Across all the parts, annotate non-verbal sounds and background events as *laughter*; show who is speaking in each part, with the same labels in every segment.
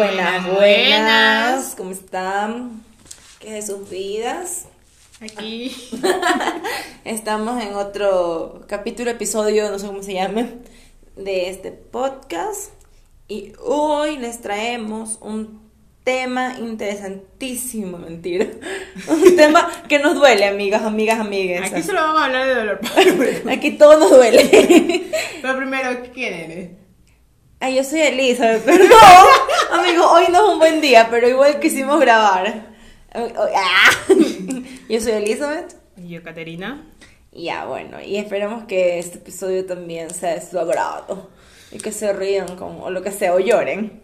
Speaker 1: Buenas, buenas. ¿Cómo están? ¿Qué es de sus vidas?
Speaker 2: Aquí. *laughs*
Speaker 1: Estamos en otro capítulo, episodio, no sé cómo se llame, de este podcast. Y hoy les traemos un tema interesantísimo, mentira. *laughs* Un tema que nos duele, amigas, amigas, amigas.
Speaker 2: Aquí solo vamos a hablar de dolor. *laughs*
Speaker 1: Aquí todo nos duele.
Speaker 2: Pero primero, ¿quién eres?
Speaker 1: Ay, yo soy Elizabeth, pero *laughs* no, amigo, hoy no es un buen día, pero igual quisimos grabar. *laughs* Yo soy Elizabeth.
Speaker 2: Y yo, Caterina.
Speaker 1: Ya, bueno, y esperamos que este episodio también sea de su agrado y que se rían con, o lo que sea, o lloren.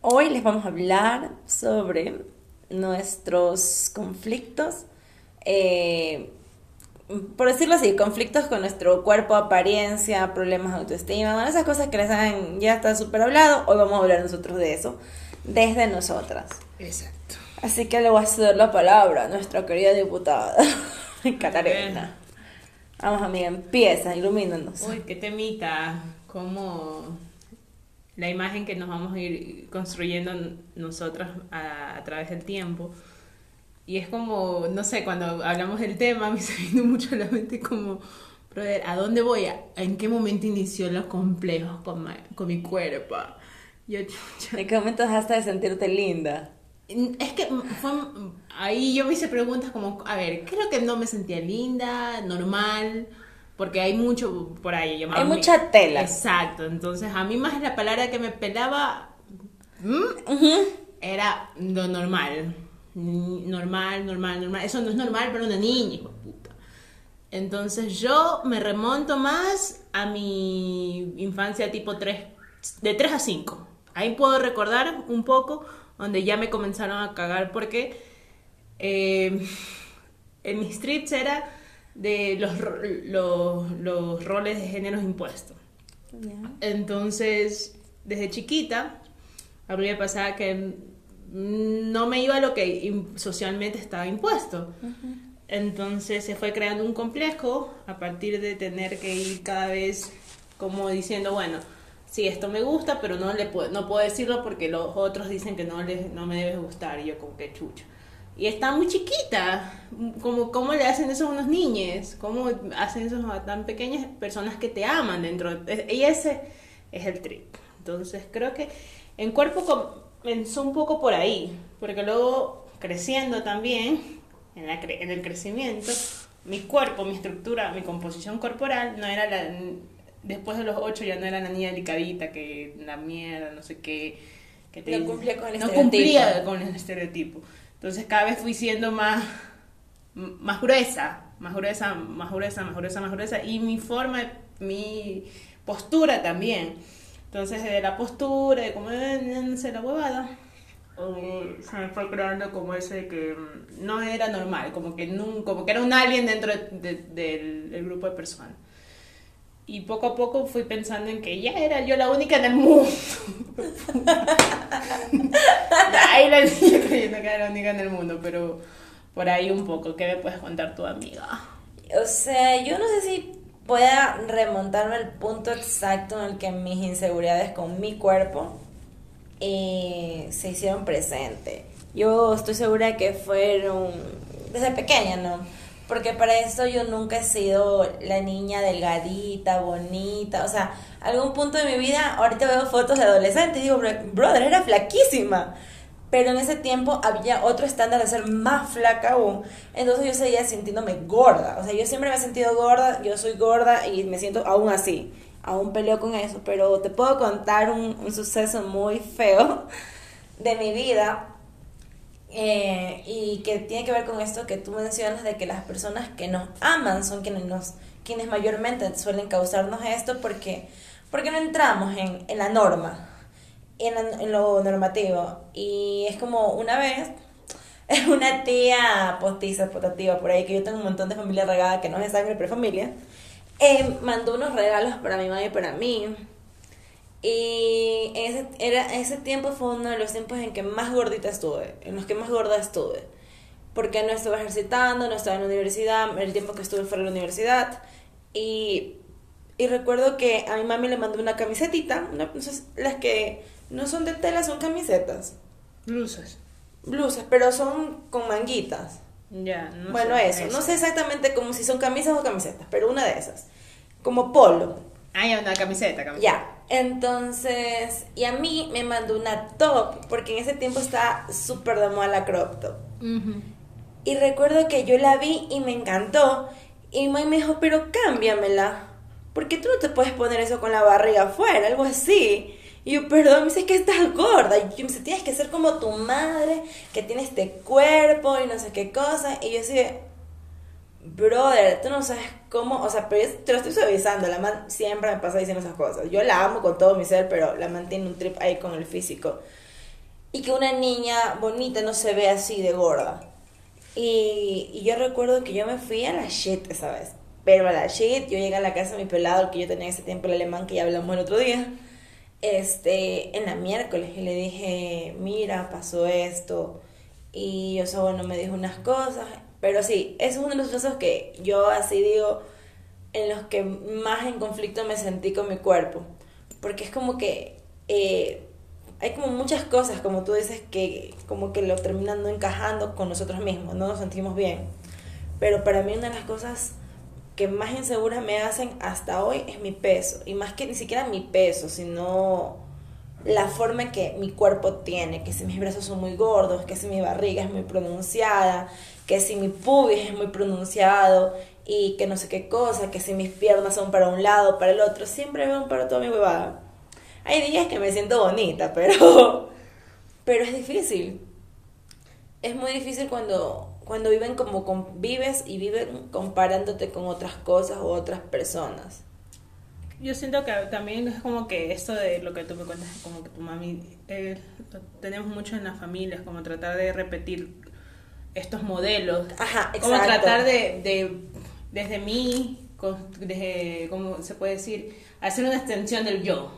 Speaker 1: Hoy les vamos a hablar sobre nuestros conflictos, eh, por decirlo así, conflictos con nuestro cuerpo, apariencia, problemas de autoestima, bueno, esas cosas que les han ya está súper hablado, hoy vamos a hablar nosotros de eso, desde nosotras.
Speaker 2: Exacto.
Speaker 1: Así que le voy a ceder la palabra a nuestra querida diputada, *laughs* Catarina. Vamos, amiga, empieza, ilumínanos.
Speaker 2: Uy, qué temita. Cómo la imagen que nos vamos a ir construyendo nosotras a, a través del tiempo. Y es como, no sé, cuando hablamos del tema, me *laughs* está viendo mucho a la mente como, brother, ¿a dónde voy? ¿En qué momento inició los complejos con, ma- con mi cuerpo? Yo, chucha.
Speaker 1: ¿En qué momento dejaste de sentirte linda?
Speaker 2: Es que fue, ahí yo me hice preguntas como, a ver, creo que no me sentía linda, normal, porque hay mucho por ahí.
Speaker 1: Hay mucha tela.
Speaker 2: Exacto, entonces a mí más la palabra que me pelaba era lo normal. Normal, normal, normal. Eso no es normal para una niña, hijo de puta. Entonces yo me remonto más a mi infancia tipo 3, de 3 a 5. Ahí puedo recordar un poco donde ya me comenzaron a cagar porque eh, en mis strips era de los, ro- los, los roles de géneros impuestos. Entonces, desde chiquita, a mí me pasaba que no me iba a lo que socialmente estaba impuesto. Entonces se fue creando un complejo a partir de tener que ir cada vez como diciendo, bueno, sí, esto me gusta, pero no le puedo, no puedo decirlo porque los otros dicen que no, les, no me debe gustar. Y yo como que chucha. Y está muy chiquita. Como, ¿Cómo le hacen eso a unos niños? ¿Cómo hacen eso a tan pequeñas personas que te aman dentro? de- Y ese es el trip. Entonces creo que en cuerpo comenzó un poco por ahí. Porque luego creciendo también, en, la cre- en el crecimiento, mi cuerpo, mi estructura, mi composición corporal no era la... Después de los ocho ya no era la niña delicadita, que la mierda, no sé qué. Que
Speaker 1: No cumplía con el
Speaker 2: no
Speaker 1: estereotipo.
Speaker 2: cumplía con el estereotipo. Entonces cada vez fui siendo más, más gruesa, más gruesa, más gruesa, más gruesa, más gruesa. Y mi forma, mi postura también. Entonces de la postura, de no sé, la huevada, se me fue creando como ese que mm, no era normal, como que, nun- como que era un alien dentro de- de- del, del grupo de personas. Y poco a poco fui pensando en que ya era yo la única en el mundo. *laughs* Ahí la niña *laughs* creyendo que era la única en el mundo, pero por ahí un poco. ¿Qué me puedes contar tu amiga?
Speaker 1: O sea, yo no sé si pueda remontarme al punto exacto en el que mis inseguridades con mi cuerpo eh, se hicieron presente. Yo estoy segura de que fueron desde pequeña, ¿no? Porque para eso yo nunca he sido la niña delgadita, bonita. O sea, algún punto de mi vida, ahorita veo fotos de adolescente y digo, "Bro- brother, era flaquísima. Pero en ese tiempo había otro estándar de ser más flaca aún. Entonces yo seguía sintiéndome gorda. O sea, yo siempre me he sentido gorda, yo soy gorda y me siento aún así. Aún peleo con eso. Pero te puedo contar un, un suceso muy feo *laughs* de mi vida. eh, y que tiene que ver con esto que tú mencionas de que las personas que nos aman son quienes nos quienes mayormente suelen causarnos esto porque porque no entramos en, en la norma en, en lo normativo. Y es como una vez, *laughs* una tía postiza, potativa por ahí, que yo tengo un montón de familia regada que no es de sangre, pero es familia, eh, mandó unos regalos para mi mamá y para mí. Y ese, era, ese tiempo fue uno de los tiempos en que más gordita estuve, en los que más gorda estuve. Porque no estuve ejercitando, no estaba en la universidad, el tiempo que estuve fuera de la universidad. Y, y recuerdo que a mi mami le mandó una camisetita, una, las que no son de tela, son camisetas.
Speaker 2: Blusas.
Speaker 1: Blusas, pero son con manguitas.
Speaker 2: Ya, no
Speaker 1: bueno,
Speaker 2: sé,
Speaker 1: eso. No sé exactamente como si son camisas o camisetas, pero una de esas. Como polo.
Speaker 2: Ah, ya, una camiseta, camiseta.
Speaker 1: Ya. Entonces, y a mí me mandó una top, porque en ese tiempo estaba súper de moda la crop top.
Speaker 2: Ujú.
Speaker 1: Y recuerdo que yo la vi y me encantó. Y mi me dijo, pero cámbiamela. Porque tú no te puedes poner eso con la barriga afuera, algo así. Y yo, perdón, me dice que estás gorda. Y yo me dice, tienes que ser como tu madre, que tiene este cuerpo y no sé qué cosa. Y yo así de, brother, tú no sabes cómo, o sea, pero yo te lo estoy suavizando. La man siempre me pasa diciendo esas cosas. Yo la amo con todo mi ser, pero la man tiene un trip ahí con el físico. Y que una niña bonita no se ve así de gorda. Y, y yo recuerdo que yo me fui a la shit esa vez. Pero a la shit, yo llegué a la casa de mi pelado, el que yo tenía en ese tiempo, el alemán, que ya hablamos el otro día, este, en la miércoles, y le dije, mira, pasó esto. Y yo, sea, bueno, me dijo unas cosas. Pero sí, eso es uno de los casos que yo así digo, en los que más en conflicto me sentí con mi cuerpo. Porque es como que eh, hay como muchas cosas, como tú dices, que como que lo terminan no encajando con nosotros mismos, no nos sentimos bien. Pero para mí una de las cosas que más inseguras me hacen hasta hoy es mi peso. Y más que ni siquiera mi peso, sino la forma que mi cuerpo tiene, que si mis brazos son muy gordos, que si mi barriga es muy pronunciada, que si mi pubis es muy pronunciado y que no sé qué cosa, que si mis piernas son para un lado, para el otro, siempre veo para toda mi huevada. Hay días que me siento bonita, *laughs* pero pero es difícil. Es muy difícil cuando cuando viven como convives y viven comparándote con otras cosas o otras personas.
Speaker 2: Yo siento que también es como que esto de lo que tú me cuentas, como que tu mami, eh, tenemos mucho en las familias, como tratar de repetir estos modelos.
Speaker 1: Ajá,
Speaker 2: Como
Speaker 1: exacto.
Speaker 2: tratar de, de desde mí, con- desde, ¿cómo se puede decir? Hacer una extensión del yo.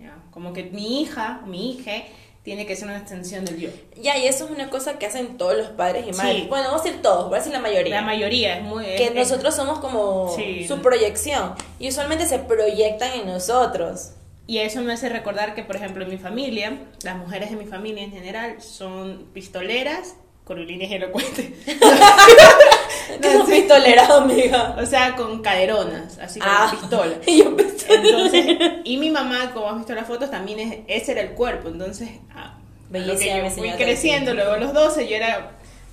Speaker 2: ¿ya? Como que mi hija, mi hija, tiene que ser una extensión del yo.
Speaker 1: Ya, y eso es una cosa que hacen todos los padres y madres.
Speaker 2: Sí.
Speaker 1: Bueno, vamos a decir todos, voy a decir la mayoría.
Speaker 2: La mayoría es muy...
Speaker 1: que
Speaker 2: es-
Speaker 1: nosotros somos como
Speaker 2: Sí.
Speaker 1: su proyección. Y usualmente se proyectan en nosotros.
Speaker 2: Y eso me hace recordar que, por ejemplo, en mi familia, las mujeres de mi familia en general son pistoleras, curvilíneas y elocuentes.
Speaker 1: ¿Qué es un *laughs* pistolera, amiga?
Speaker 2: O sea, con caderonas, así con
Speaker 1: Ah,
Speaker 2: pistola.
Speaker 1: Y *laughs* yo
Speaker 2: Entonces, y mi mamá, como has visto las fotos, también es, ese era el cuerpo. Entonces, ah, lo que yo fui creciendo, luego a los 12 yo era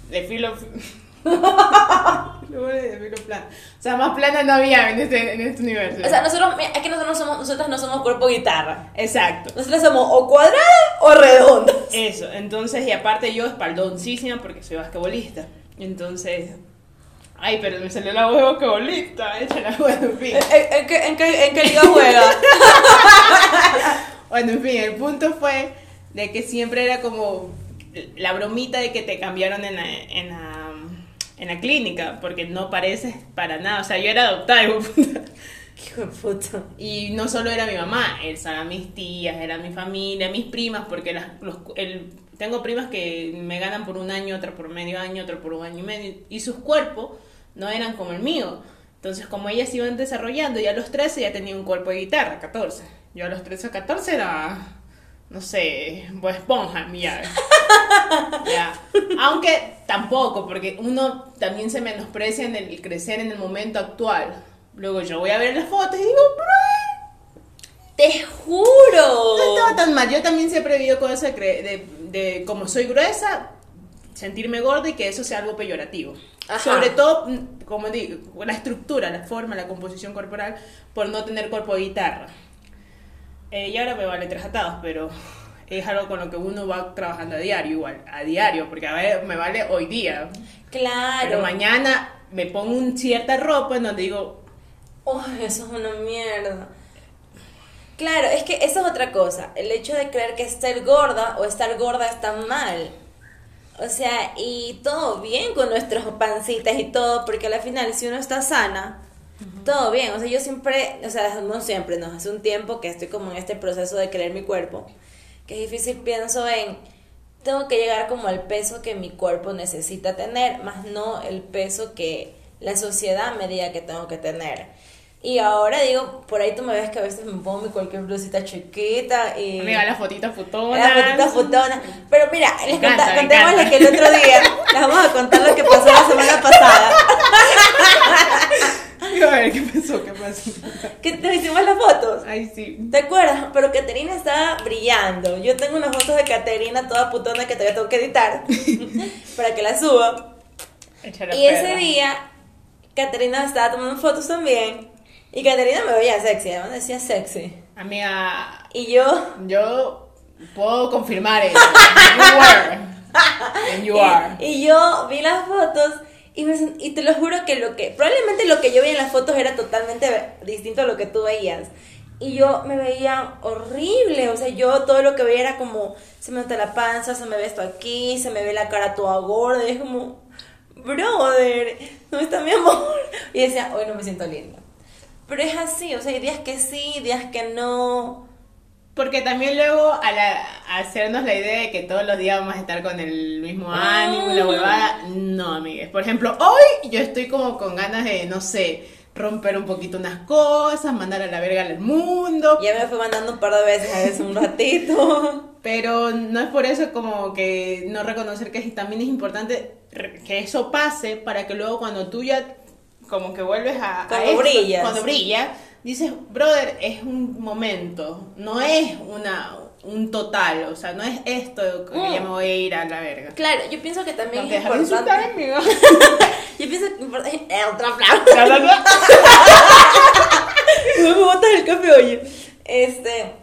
Speaker 2: de filo... *laughs* O sea, más plana no había en este, en este universo.
Speaker 1: O sea, nosotros, es que nosotros no somos, nosotras no somos cuerpo guitarra.
Speaker 2: Exacto.
Speaker 1: Nosotros somos o cuadradas o redondas.
Speaker 2: Eso, entonces, y aparte yo espaldoncísima porque soy basquetbolista. Entonces, ay, pero me salió la voz de basquetbolista, échala, bueno, en fin.
Speaker 1: ¿En, en qué, en, qué, ¿En qué liga juega? *laughs*
Speaker 2: Bueno, en fin, el punto fue de que siempre era como la bromita de que te cambiaron en la, en la, en la clínica, porque no pareces para nada. O sea, yo era adoptada, hijo de puta. *laughs*
Speaker 1: Hijo de puta.
Speaker 2: Y no solo era mi mamá, eran mis tías, era mi familia, mis primas, porque las, los, el, tengo primas que me ganan por un año, otra por medio año, otra por un año y medio, y sus cuerpos no eran como el mío. Entonces, como ellas iban desarrollando, ya a los 13 ya tenía un cuerpo de guitarra, 14. Yo a los 13 o 14 era, no sé, pues esponja, ya. *laughs* ya. Aunque tampoco, porque uno también se menosprecia en el crecer en el momento actual. Luego yo voy a ver las fotos y digo, "Bro,
Speaker 1: ¡Te juro!
Speaker 2: no estaba tan mal. Yo también siempre he vivido con eso de, de como soy gruesa, sentirme gorda y que eso sea algo peyorativo.
Speaker 1: Ajá.
Speaker 2: Sobre todo, mm, como digo, la estructura, la forma, la composición corporal, por no tener cuerpo de guitarra. Eh, y ahora me vale tres atados, pero es algo con lo que uno va trabajando a diario igual, a diario, porque a ver, me vale hoy día.
Speaker 1: Claro.
Speaker 2: Pero mañana me pongo un cierta ropa en donde digo,
Speaker 1: Uy, eso es una mierda. Claro, es que eso es otra cosa. El hecho de creer que estar gorda o estar gorda está mal. O sea, y todo bien con nuestras pancitas y todo, porque al final, si uno está sana, todo bien. O sea, yo siempre, o sea, no siempre, no, hace un tiempo que estoy como en este proceso de creer mi cuerpo, que es difícil, pienso en, tengo que llegar como al peso que mi cuerpo necesita tener, más no el peso que la sociedad me diga que tengo que tener. Y ahora digo, por ahí tú me ves que a veces me pongo mi cualquier blusita chiquita y...
Speaker 2: Amiga, las fotitos futonas.
Speaker 1: Las fotitos futonas. Pero mira, les
Speaker 2: encanta,
Speaker 1: conta- contémosles que el otro día *laughs* les vamos a contar lo que pasó la semana pasada. *laughs* *laughs*
Speaker 2: A ver, ¿qué pasó? ¿Qué pasó?
Speaker 1: Que nos hicimos las fotos.
Speaker 2: Ay, sí.
Speaker 1: ¿Te acuerdas? Pero Caterina estaba brillando. Yo tengo unas fotos de Caterina toda putona que todavía tengo que editar *laughs* para que la suba.
Speaker 2: Echa la
Speaker 1: Y ese
Speaker 2: perra.
Speaker 1: día, Caterina estaba tomando fotos también. Y Caterina me veía sexy, además decía sexy.
Speaker 2: Amiga,
Speaker 1: Y yo,
Speaker 2: yo puedo confirmar eso. *laughs* You were. And you are.
Speaker 1: y, y yo vi las fotos y, te lo juro que lo que, probablemente lo que yo vi en las fotos era totalmente distinto a lo que tú veías. Y yo me veía horrible, o sea, yo todo lo que veía era como, se me nota la panza, se me ve esto aquí, se me ve la cara toda gorda, y es como, brother, ¿dónde está mi amor? *laughs* Y decía, hoy no me siento linda. Pero es así, o sea, hay días que sí, días que no.
Speaker 2: Porque también luego a- hacernos la idea de que todos los días vamos a estar con el mismo ánimo, la
Speaker 1: Mm.
Speaker 2: huevada, no, amigues. Por ejemplo, hoy yo estoy como con ganas de, no sé, romper un poquito unas cosas, mandar a la verga al mundo.
Speaker 1: Ya me fue mandando un par de veces, a veces un ratito. *laughs*
Speaker 2: Pero no es por eso como que no reconocer que también es importante que eso pase para que luego cuando tú ya como que vuelves a, a
Speaker 1: Cuando brillas.
Speaker 2: cuando brilla, dices, brother, es un momento, no es una un total, o sea, no es esto que
Speaker 1: Mm.
Speaker 2: ya me voy a ir a la verga.
Speaker 1: Claro, yo pienso que también
Speaker 2: No
Speaker 1: es importante.
Speaker 2: amigo. *laughs*
Speaker 1: Yo pienso que importante. Eh.
Speaker 2: Bla, bla, bla.
Speaker 1: me botas el café, oye. Este.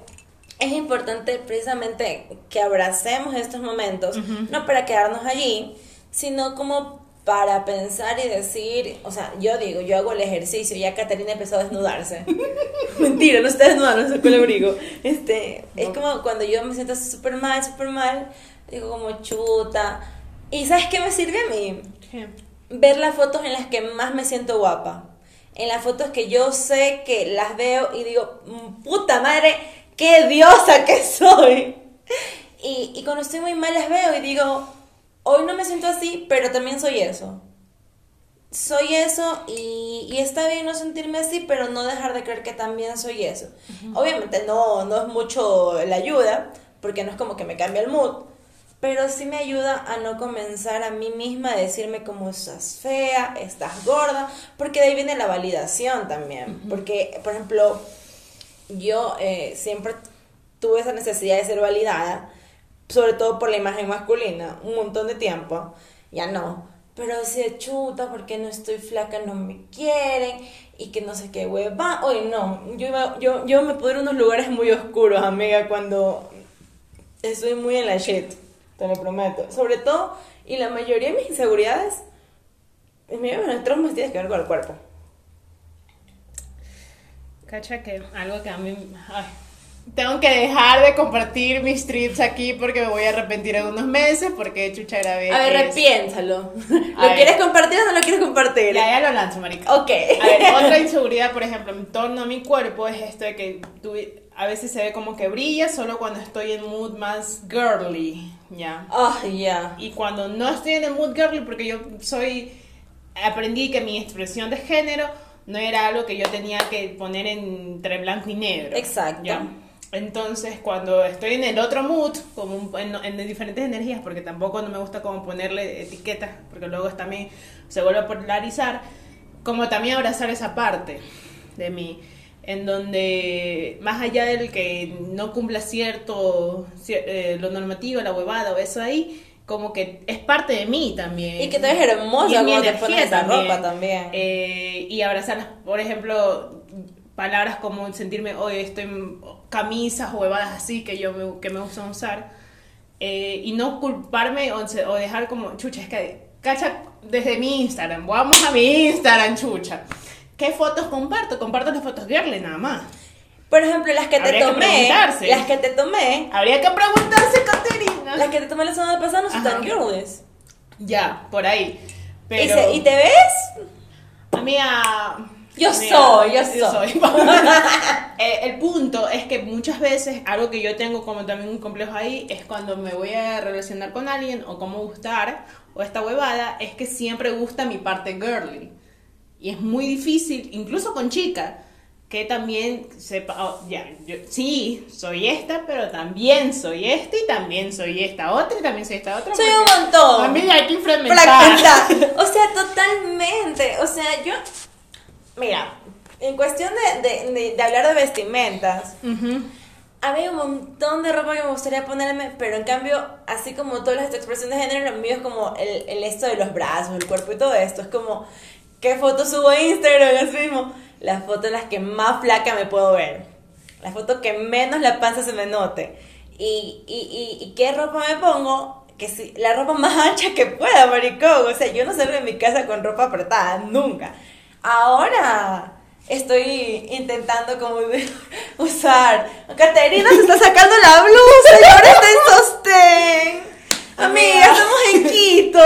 Speaker 1: Es importante precisamente que abracemos estos momentos, no para quedarnos allí, sino como para pensar y decir, o sea, yo digo, yo hago el ejercicio, ya Caterina empezó a desnudarse. *laughs* Mentira, no está desnudando, no sacó el abrigo. Este, es
Speaker 2: No.
Speaker 1: como cuando yo me siento súper mal, súper mal, digo como chuta. ¿Y sabes qué me sirve a mí? ver las fotos en las que más me siento guapa. En las fotos que yo sé que las veo y digo, "Mm, puta madre, qué diosa que soy. *laughs* Y, y cuando estoy muy mal las veo y digo, hoy no me siento así, pero también soy eso. Soy eso y, y está bien no sentirme así, pero no dejar de creer que también soy eso. Obviamente no, no es mucho la ayuda, porque no es como que me cambie el mood, pero sí me ayuda a no comenzar a mí misma a decirme como estás fea, estás gorda, porque de ahí viene la validación también. Porque, por ejemplo, yo eh, siempre tuve esa necesidad de ser validada, sobre todo por la imagen masculina, un montón de tiempo, ya no. Pero decía, chuta, porque no estoy flaca, no me quieren, y que no sé qué hueva. Hoy no, yo, yo, yo me puedo ir a unos lugares muy oscuros, amiga, cuando estoy muy en la shit, te lo prometo. Sobre todo, y la mayoría de mis inseguridades, mi los traumas tienen que ver con el cuerpo.
Speaker 2: Cacha que algo que a mí... tengo que dejar de compartir mis trips aquí porque me voy a arrepentir en unos meses porque chucha grabé.
Speaker 1: A ver,
Speaker 2: es-
Speaker 1: repiénsalo.
Speaker 2: A *laughs*
Speaker 1: ¿Lo
Speaker 2: ver.
Speaker 1: quieres compartir o no lo quieres compartir?
Speaker 2: Ya, ya lo lanzo, marica.
Speaker 1: Ok.
Speaker 2: A ver, *laughs* otra inseguridad, por ejemplo, en torno a mi cuerpo es esto de que tú, a veces se ve como que brilla solo cuando estoy en mood más girly, ¿ya?
Speaker 1: Ah, ya.
Speaker 2: Y cuando no estoy en el mood girly, porque yo soy, aprendí que mi expresión de género no era algo que yo tenía que poner entre blanco y negro.
Speaker 1: Exacto.
Speaker 2: ¿ya? Entonces, cuando estoy en el otro mood, como un- en, en diferentes energías, porque tampoco no me gusta como ponerle etiquetas, porque luego también se vuelve a polarizar, como también abrazar esa parte de mí, en donde más allá del que no cumpla cierto, cier- eh, lo normativo, la huevada o eso ahí, como que es parte de mí también.
Speaker 1: Y que te ves hermosa
Speaker 2: Y
Speaker 1: cuando te pones esa ropa también.
Speaker 2: Eh, y abrazar, por ejemplo, palabras como sentirme, hoy estoy en camisas o huevadas así que yo me, que me gusta usar. Eh, y no culparme o, dejar como, chucha, es que, cacha, desde mi Instagram, vamos a mi Instagram, chucha. ¿Qué fotos comparto? Comparto las fotos girly nada más.
Speaker 1: Por ejemplo, las que te
Speaker 2: Habría
Speaker 1: tomé, las que te tomé,
Speaker 2: Habría que preguntarse, Caterina.
Speaker 1: las que te tomé la semana pasada no son tan girlies.
Speaker 2: Ya, por ahí. Pero,
Speaker 1: ¿Y, se- ¿Y te ves?
Speaker 2: Amiga.
Speaker 1: Yo
Speaker 2: amiga,
Speaker 1: soy, yo soy. *laughs* *laughs*
Speaker 2: Eh, el punto es que muchas veces algo que yo tengo como también un complejo ahí es cuando me voy a relacionar con alguien o cómo gustar o esta huevada es que siempre gusta mi parte girly y es muy difícil incluso con chica que también sepa, oh, ya, yo sí, soy esta, pero también soy esta y también soy esta otra y también soy esta otra.
Speaker 1: Soy un montón.
Speaker 2: También hay que fragmentar.
Speaker 1: Fragmentar. *laughs* O sea, totalmente. O sea, yo. Mira, en cuestión de, de, de- de hablar de vestimentas,
Speaker 2: Ujú.
Speaker 1: a mí hay un montón de ropa que me gustaría ponerme, pero en cambio, así como todas las expresiones de género, lo mío es como el, el esto de los brazos, el cuerpo y todo esto. Es como, ¿qué foto subo a Instagram? Así mismo, las fotos en las que más flaca me puedo ver. La foto que menos la panza se me note. Y, y, y, y qué ropa me pongo, que si, la ropa más ancha que pueda, maricón. O sea, yo no salgo de mi casa con ropa apretada, nunca. Ahora estoy intentando como *laughs* usar. Caterina se está sacando la blusa y ahora está en sostén. Amiga, estamos en Quito.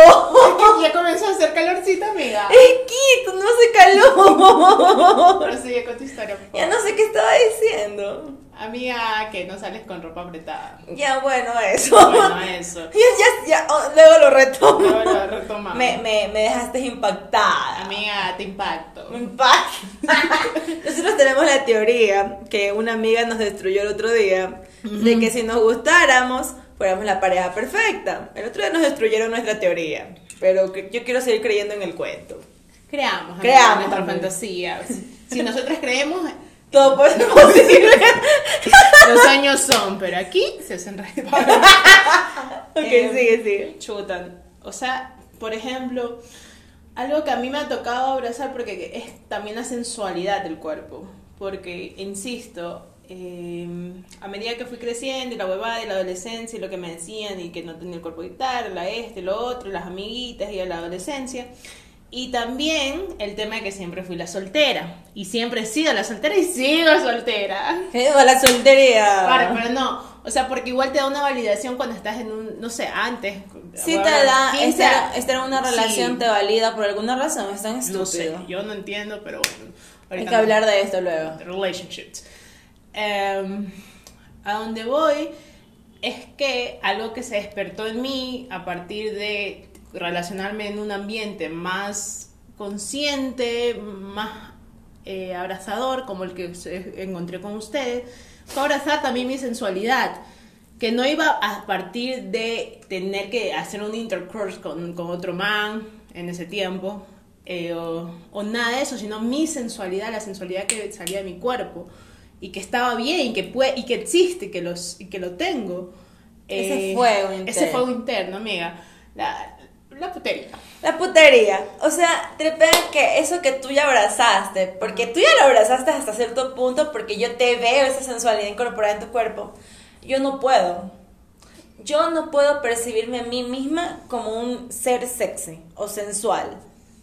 Speaker 2: Ya comenzó a hacer calorcito, amiga.
Speaker 1: En Quito, no hace calor.
Speaker 2: Prosigue con tu historia, por
Speaker 1: Ya no sé qué estaba diciendo.
Speaker 2: Amiga, que no sales con ropa apretada.
Speaker 1: Ya, bueno, eso.
Speaker 2: Bueno, eso. *laughs*
Speaker 1: Ya, ya, ya, oh, luego lo retomo.
Speaker 2: Luego lo retomamos.
Speaker 1: Me, me, me dejaste impactada.
Speaker 2: Amiga, te impacto.
Speaker 1: Me impacta. *laughs* Nosotros tenemos la teoría que una amiga nos destruyó el otro día de que si nos gustáramos fuéramos la pareja perfecta. El otro día nos destruyeron nuestra teoría, pero yo quiero seguir creyendo en el cuento.
Speaker 2: Creamos,
Speaker 1: Creamos,
Speaker 2: nuestra fantasía. Si nosotros creemos,
Speaker 1: Todo puede ser posible. *laughs*
Speaker 2: los sueños son, pero aquí se hacen realidad. *laughs*
Speaker 1: ok,
Speaker 2: Eh,
Speaker 1: sigue, sigue.
Speaker 2: Chutan. O sea, por ejemplo, algo que a mí me ha tocado abrazar porque es también la sensualidad del cuerpo. Porque, insisto, eh, a medida que fui creciendo y la huevada de la adolescencia y lo que me decían y que no tenía el cuerpo guitarra, la este, lo otro, las amiguitas y a la adolescencia. Y también el tema de que siempre fui la soltera. Y siempre he sido la soltera y sigo soltera. *laughs*
Speaker 1: Viva la soltería.
Speaker 2: Claro, pero no. O sea, porque igual te da una validación cuando estás en un, no sé, antes.
Speaker 1: Sí
Speaker 2: bueno,
Speaker 1: te da,
Speaker 2: 15,
Speaker 1: estar, estar en una
Speaker 2: sí.
Speaker 1: relación te valida por alguna razón, es tan estúpido.
Speaker 2: No sé, yo no entiendo, pero bueno.
Speaker 1: Hay que
Speaker 2: no.
Speaker 1: hablar de esto luego.
Speaker 2: de relationships. Em, a donde voy es que algo que se despertó en mí a partir de relacionarme en un ambiente más consciente, más eh, abrazador, como el que encontré con ustedes, fue abrazar también mi sensualidad. Que no iba a partir de tener que hacer un intercourse con, con otro man en ese tiempo, eh, o, o nada de eso, sino mi sensualidad, la sensualidad que salía de mi cuerpo y que estaba bien y que puede y que existe que los y que lo tengo
Speaker 1: Ese fuego
Speaker 2: ese
Speaker 1: interno.
Speaker 2: fuego interno amiga la, la putería
Speaker 1: La putería. O sea, tripea que eso que tú ya abrazaste, porque tú ya lo abrazaste hasta cierto punto, porque yo te veo esa sensualidad incorporada en tu cuerpo. Yo no puedo. Yo no puedo percibirme a mí misma como un ser sexy o sensual.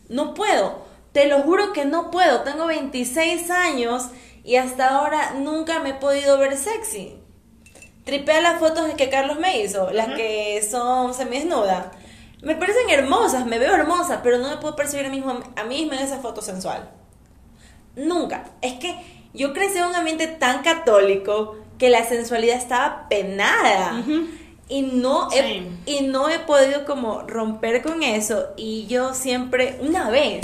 Speaker 1: No puedo. Te lo juro que no puedo. Tengo 26 años y hasta ahora nunca me he podido ver sexy. Tripea las fotos que Carlos me hizo, las
Speaker 2: Ajá.
Speaker 1: que son semidesnuda. Me parecen hermosas, me veo hermosa, pero no me puedo percibir a mí misma, a mí misma en esa foto sensual. Nunca. Es que yo crecí en un ambiente tan católico que la sensualidad estaba penada. Y no, he,
Speaker 2: Same.
Speaker 1: y no he podido como romper con eso. Y yo siempre, una vez,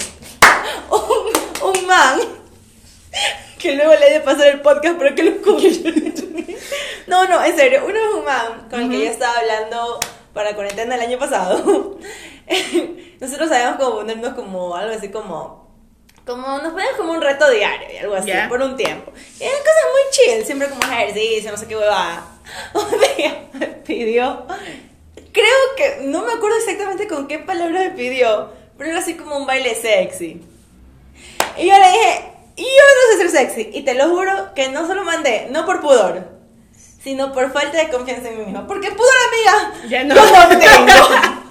Speaker 1: *laughs* un, un man, *laughs* que luego le he de pasar el podcast para que lo escuche. *laughs* no, no, en serio, uno es un man con el que yo estaba hablando para cuarentena el año pasado. *laughs* Nosotros sabíamos como ponernos como algo así como como nos poníamos como un reto diario y algo así,
Speaker 2: Ya.
Speaker 1: por un tiempo. Y eran cosas muy chill, siempre como ejercicio, no sé qué huevada. Un día me pidió, creo que, no me acuerdo exactamente con qué palabras me pidió, pero era así como un baile sexy. Y yo le dije, yo no sé ser sexy. Y te lo juro que no se lo mandé, no por pudor, sino por falta de confianza en mí misma. Porque pudor, amiga,
Speaker 2: Ya no. *laughs*
Speaker 1: yo no tengo. *laughs*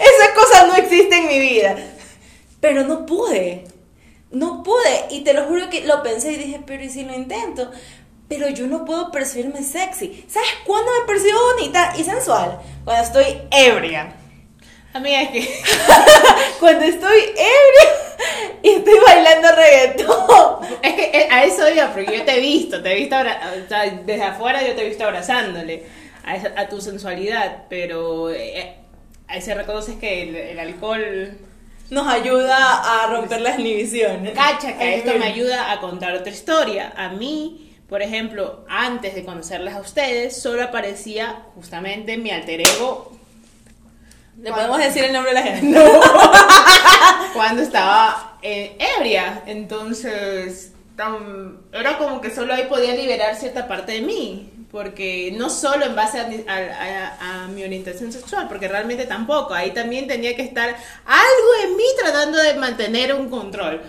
Speaker 1: Esa cosa no existe en mi vida. Pero no pude. No pude. Y te lo juro que lo pensé y dije, pero ¿y si lo intento? Pero yo no puedo percibirme sexy. ¿Sabes cuándo me percibo bonita y sensual? Cuando estoy ebria.
Speaker 2: Amiga es que *laughs*
Speaker 1: Cuando estoy ebria y estoy bailando reggaetón.
Speaker 2: es que eh, a eso iba porque yo te he visto te he visto abra- o sea, desde afuera yo te he visto abrazándole a, esa- a tu sensualidad pero eh, ahí se reconoces que el, el alcohol
Speaker 1: nos ayuda a romper las inhibiciones.
Speaker 2: Cacha, que
Speaker 1: Ay,
Speaker 2: esto me ayuda a contar otra historia. A mí, por ejemplo, antes de conocerles a ustedes, solo aparecía justamente mi alter ego
Speaker 1: ¿Le podemos decir el nombre de la gente? *laughs*
Speaker 2: cuando estaba eh, ebria. Entonces, tan- era como que solo ahí podía liberar cierta parte de mí. Porque no solo en base a, mi- a- a- a mi orientación sexual, porque realmente tampoco. Ahí también tenía que estar algo en mí tratando de mantener un control.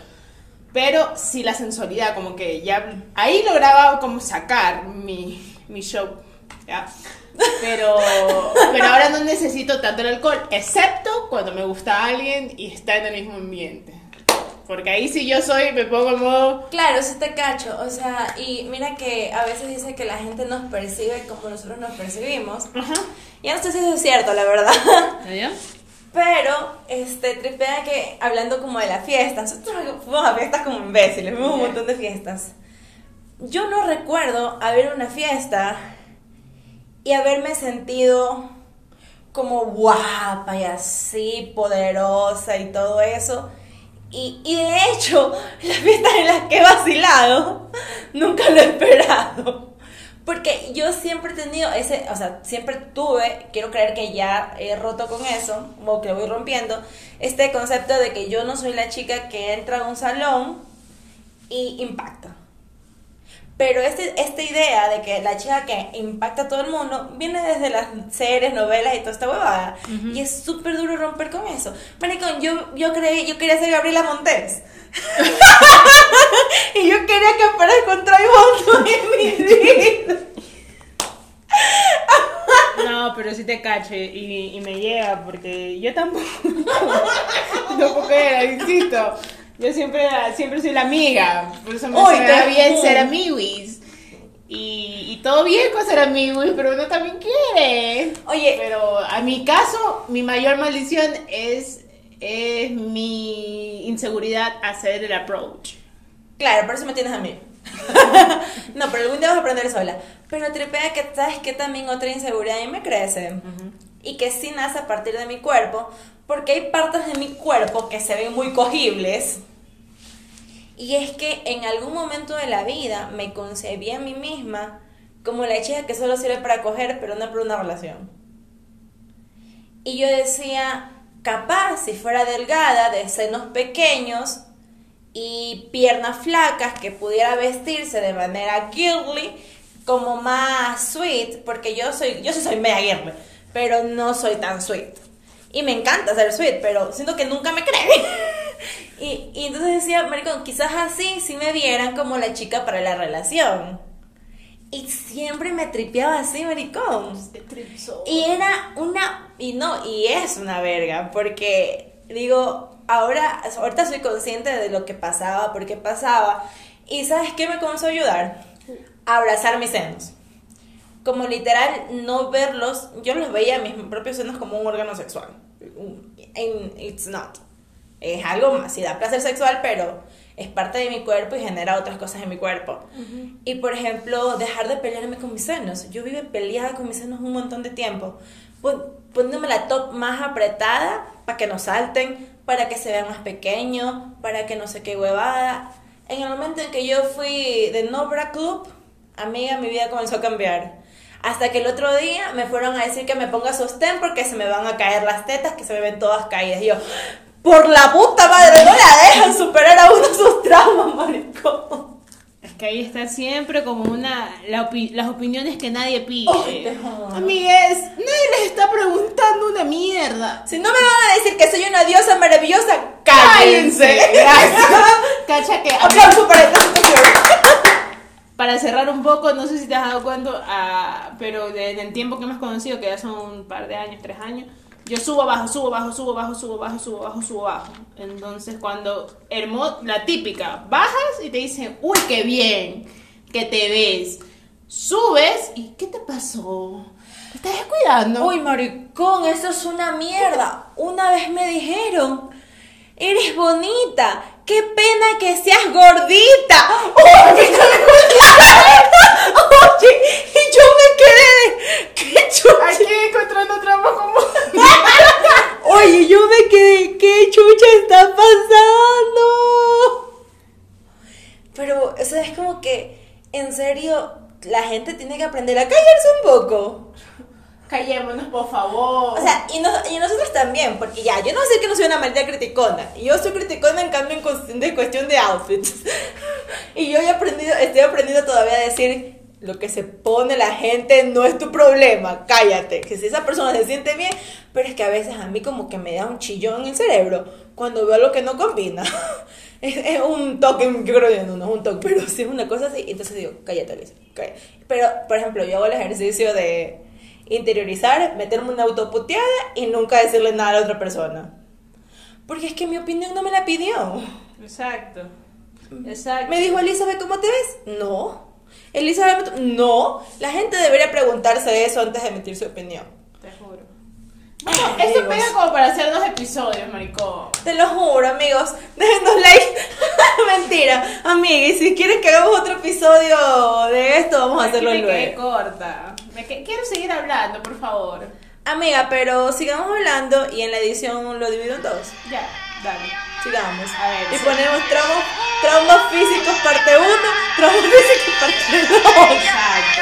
Speaker 2: Pero sí la sensualidad, como que ya ahí lograba como sacar mi, mi show. ¿ya? Pero, pero ahora no necesito tanto el alcohol, excepto cuando me gusta alguien y está en el mismo ambiente. Porque ahí sí yo soy, me pongo en modo...
Speaker 1: Claro, sí te cacho. O sea, y mira que a veces dice que la gente nos percibe como nosotros nos percibimos.
Speaker 2: Ajá.
Speaker 1: Ya no sé si eso es cierto, la verdad.
Speaker 2: ¿Ya?
Speaker 1: Pero, este, tripea que hablando como de la fiesta, nosotros fuimos a fiestas como imbéciles, fuimos a un montón de fiestas. Yo no recuerdo haber una fiesta y haberme sentido como guapa y así, poderosa y todo eso. Y, y de hecho, *laughs* las fiestas en las que he vacilado, *laughs* nunca lo he esperado. Porque yo siempre he tenido ese, o sea, siempre tuve, quiero creer que ya he roto con eso, o que voy rompiendo, este concepto de que yo no soy la chica que entra a un salón y impacta. Pero este, esta idea de que la chica que impacta a todo el mundo viene desde las series, novelas y toda esta huevada. Y es súper duro romper con eso. Maricón, yo, yo, creí, yo quería ser Gabriela Montes. *laughs* y yo quería que aparezca con Troy Bolton en mi vida.
Speaker 2: No, pero sí te cache y, y me llega porque yo tampoco, *laughs* tampoco era, insisto. Yo siempre, siempre soy la amiga, por eso me
Speaker 1: Uy, qué
Speaker 2: bien ser amiguis. Y, y todo bien con ser amiguis, pero uno también quiere.
Speaker 1: Oye.
Speaker 2: Pero a mi caso, mi mayor maldición es, es mi inseguridad hacer el approach.
Speaker 1: Claro, por eso me tienes a mí. *laughs* no, pero algún día vas a aprender sola. Pero tripea que, ¿sabes que También otra inseguridad a mí me crece. Y que sí nace a partir de mi cuerpo. Porque hay partes de mi cuerpo que se ven muy cogibles. Y es que en algún momento de la vida me concebí a mí misma como la chica que solo sirve para coger, pero no para una relación. Y yo decía, capaz si fuera delgada, de senos pequeños y piernas flacas, que pudiera vestirse de manera girly, como más sweet, porque yo soy, yo sí soy media girly, pero no soy tan sweet. Y me encanta ser sweet, pero siento que nunca me creen. *laughs* y, y entonces decía, maricón, quizás así sí me vieran como la chica para la relación. Y siempre me tripeaba así, maricón. Y era una, y no, y es una verga, porque digo, ahora, ahorita soy consciente de lo que pasaba, por qué pasaba, y ¿sabes qué me comenzó a ayudar? A abrazar mis senos. Como literal, no verlos, yo los veía mis propios senos como un órgano sexual. And it's not. Es algo más, sí da placer sexual, pero es parte de mi cuerpo y genera otras cosas en mi cuerpo. Y por ejemplo, dejar de pelearme con mis senos. Yo vive peleada con mis senos un montón de tiempo. Pon- Poniéndome la top más apretada para que no salten, para que se vean más pequeños, para que no sé qué huevada. En el momento en que yo fui de no bra club, amiga, mi vida comenzó a cambiar. Hasta que el otro día me fueron a decir que me ponga sostén porque se me van a caer las tetas, que se me ven todas caídas. Y yo, por la puta madre, no la dejan superar a uno sus traumas, maricón.
Speaker 2: Es que ahí está siempre como una la opi- las opiniones que nadie pide.
Speaker 1: Jodo.
Speaker 2: Amigues, nadie les está preguntando una mierda.
Speaker 1: Si no me van a decir que soy una diosa maravillosa, cállense.
Speaker 2: Gracias. *laughs* Cacha que
Speaker 1: Aplauso para
Speaker 2: para cerrar un poco, no sé si te has dado cuenta, ah, pero en el tiempo que hemos conocido, que ya son un par de años, tres años, yo subo, bajo, subo, bajo, subo, bajo, subo, bajo, subo, bajo, subo, bajo. Entonces, cuando hermo la típica, bajas y te dicen, uy, qué bien, que te ves. Subes y ¿qué te pasó? ¿Te estás descuidando?
Speaker 1: Uy, maricón, eso es una mierda. Una vez me dijeron, eres bonita. Qué pena que seas gordita. Oye, Oye, y yo me quedé. ¿Qué chucha?
Speaker 2: Aquí encontrando trabajo como...
Speaker 1: Oye, yo me quedé. ¿Qué chucha está Pero, o sea, es como que, en serio, la gente tiene que aprender a callarse un poco.
Speaker 2: Callémonos, por favor.
Speaker 1: O sea, y, nos- y nosotros también, porque ya, yo no sé que no soy una maldita criticona. Yo soy criticona en cambio en cuestión de, cuestión de outfits. *laughs* y yo he aprendido, estoy aprendiendo todavía a decir, lo que se pone la gente no es tu problema, cállate. Que si esa persona se siente bien, pero es que a veces a mí como que me da un chillón en el cerebro cuando veo lo que no combina. *laughs* es, es un toque, yo creo que no, no es un toque, *laughs* pero sí es una cosa así. Entonces digo, cállate, Luis. cállate. Pero, por ejemplo, yo hago el ejercicio de interiorizar, meterme una autoputeada y nunca decirle nada a la otra persona. Porque es que mi opinión no me la pidió.
Speaker 2: Exacto. Exacto.
Speaker 1: Me dijo Elizabeth, ¿cómo te ves? No. Elizabeth, no. La gente debería preguntarse eso antes de emitir su opinión.
Speaker 2: Bueno, esto pega como para hacer dos episodios, maricón.
Speaker 1: Te lo juro, amigos. *laughs* Dejen dos likes. *laughs* Mentira. Amigues, si quieren que hagamos otro episodio de esto, vamos a hacerlo luego.
Speaker 2: Me corta. Me qu quiero seguir hablando, por favor.
Speaker 1: Amiga, pero sigamos hablando y en la edición lo divido en dos.
Speaker 2: Ya, dale.
Speaker 1: Sigamos.
Speaker 2: A ver.
Speaker 1: Y ponemos traumas, traumas físicos parte 1, traumas *laughs* físicos parte 2. Exacto.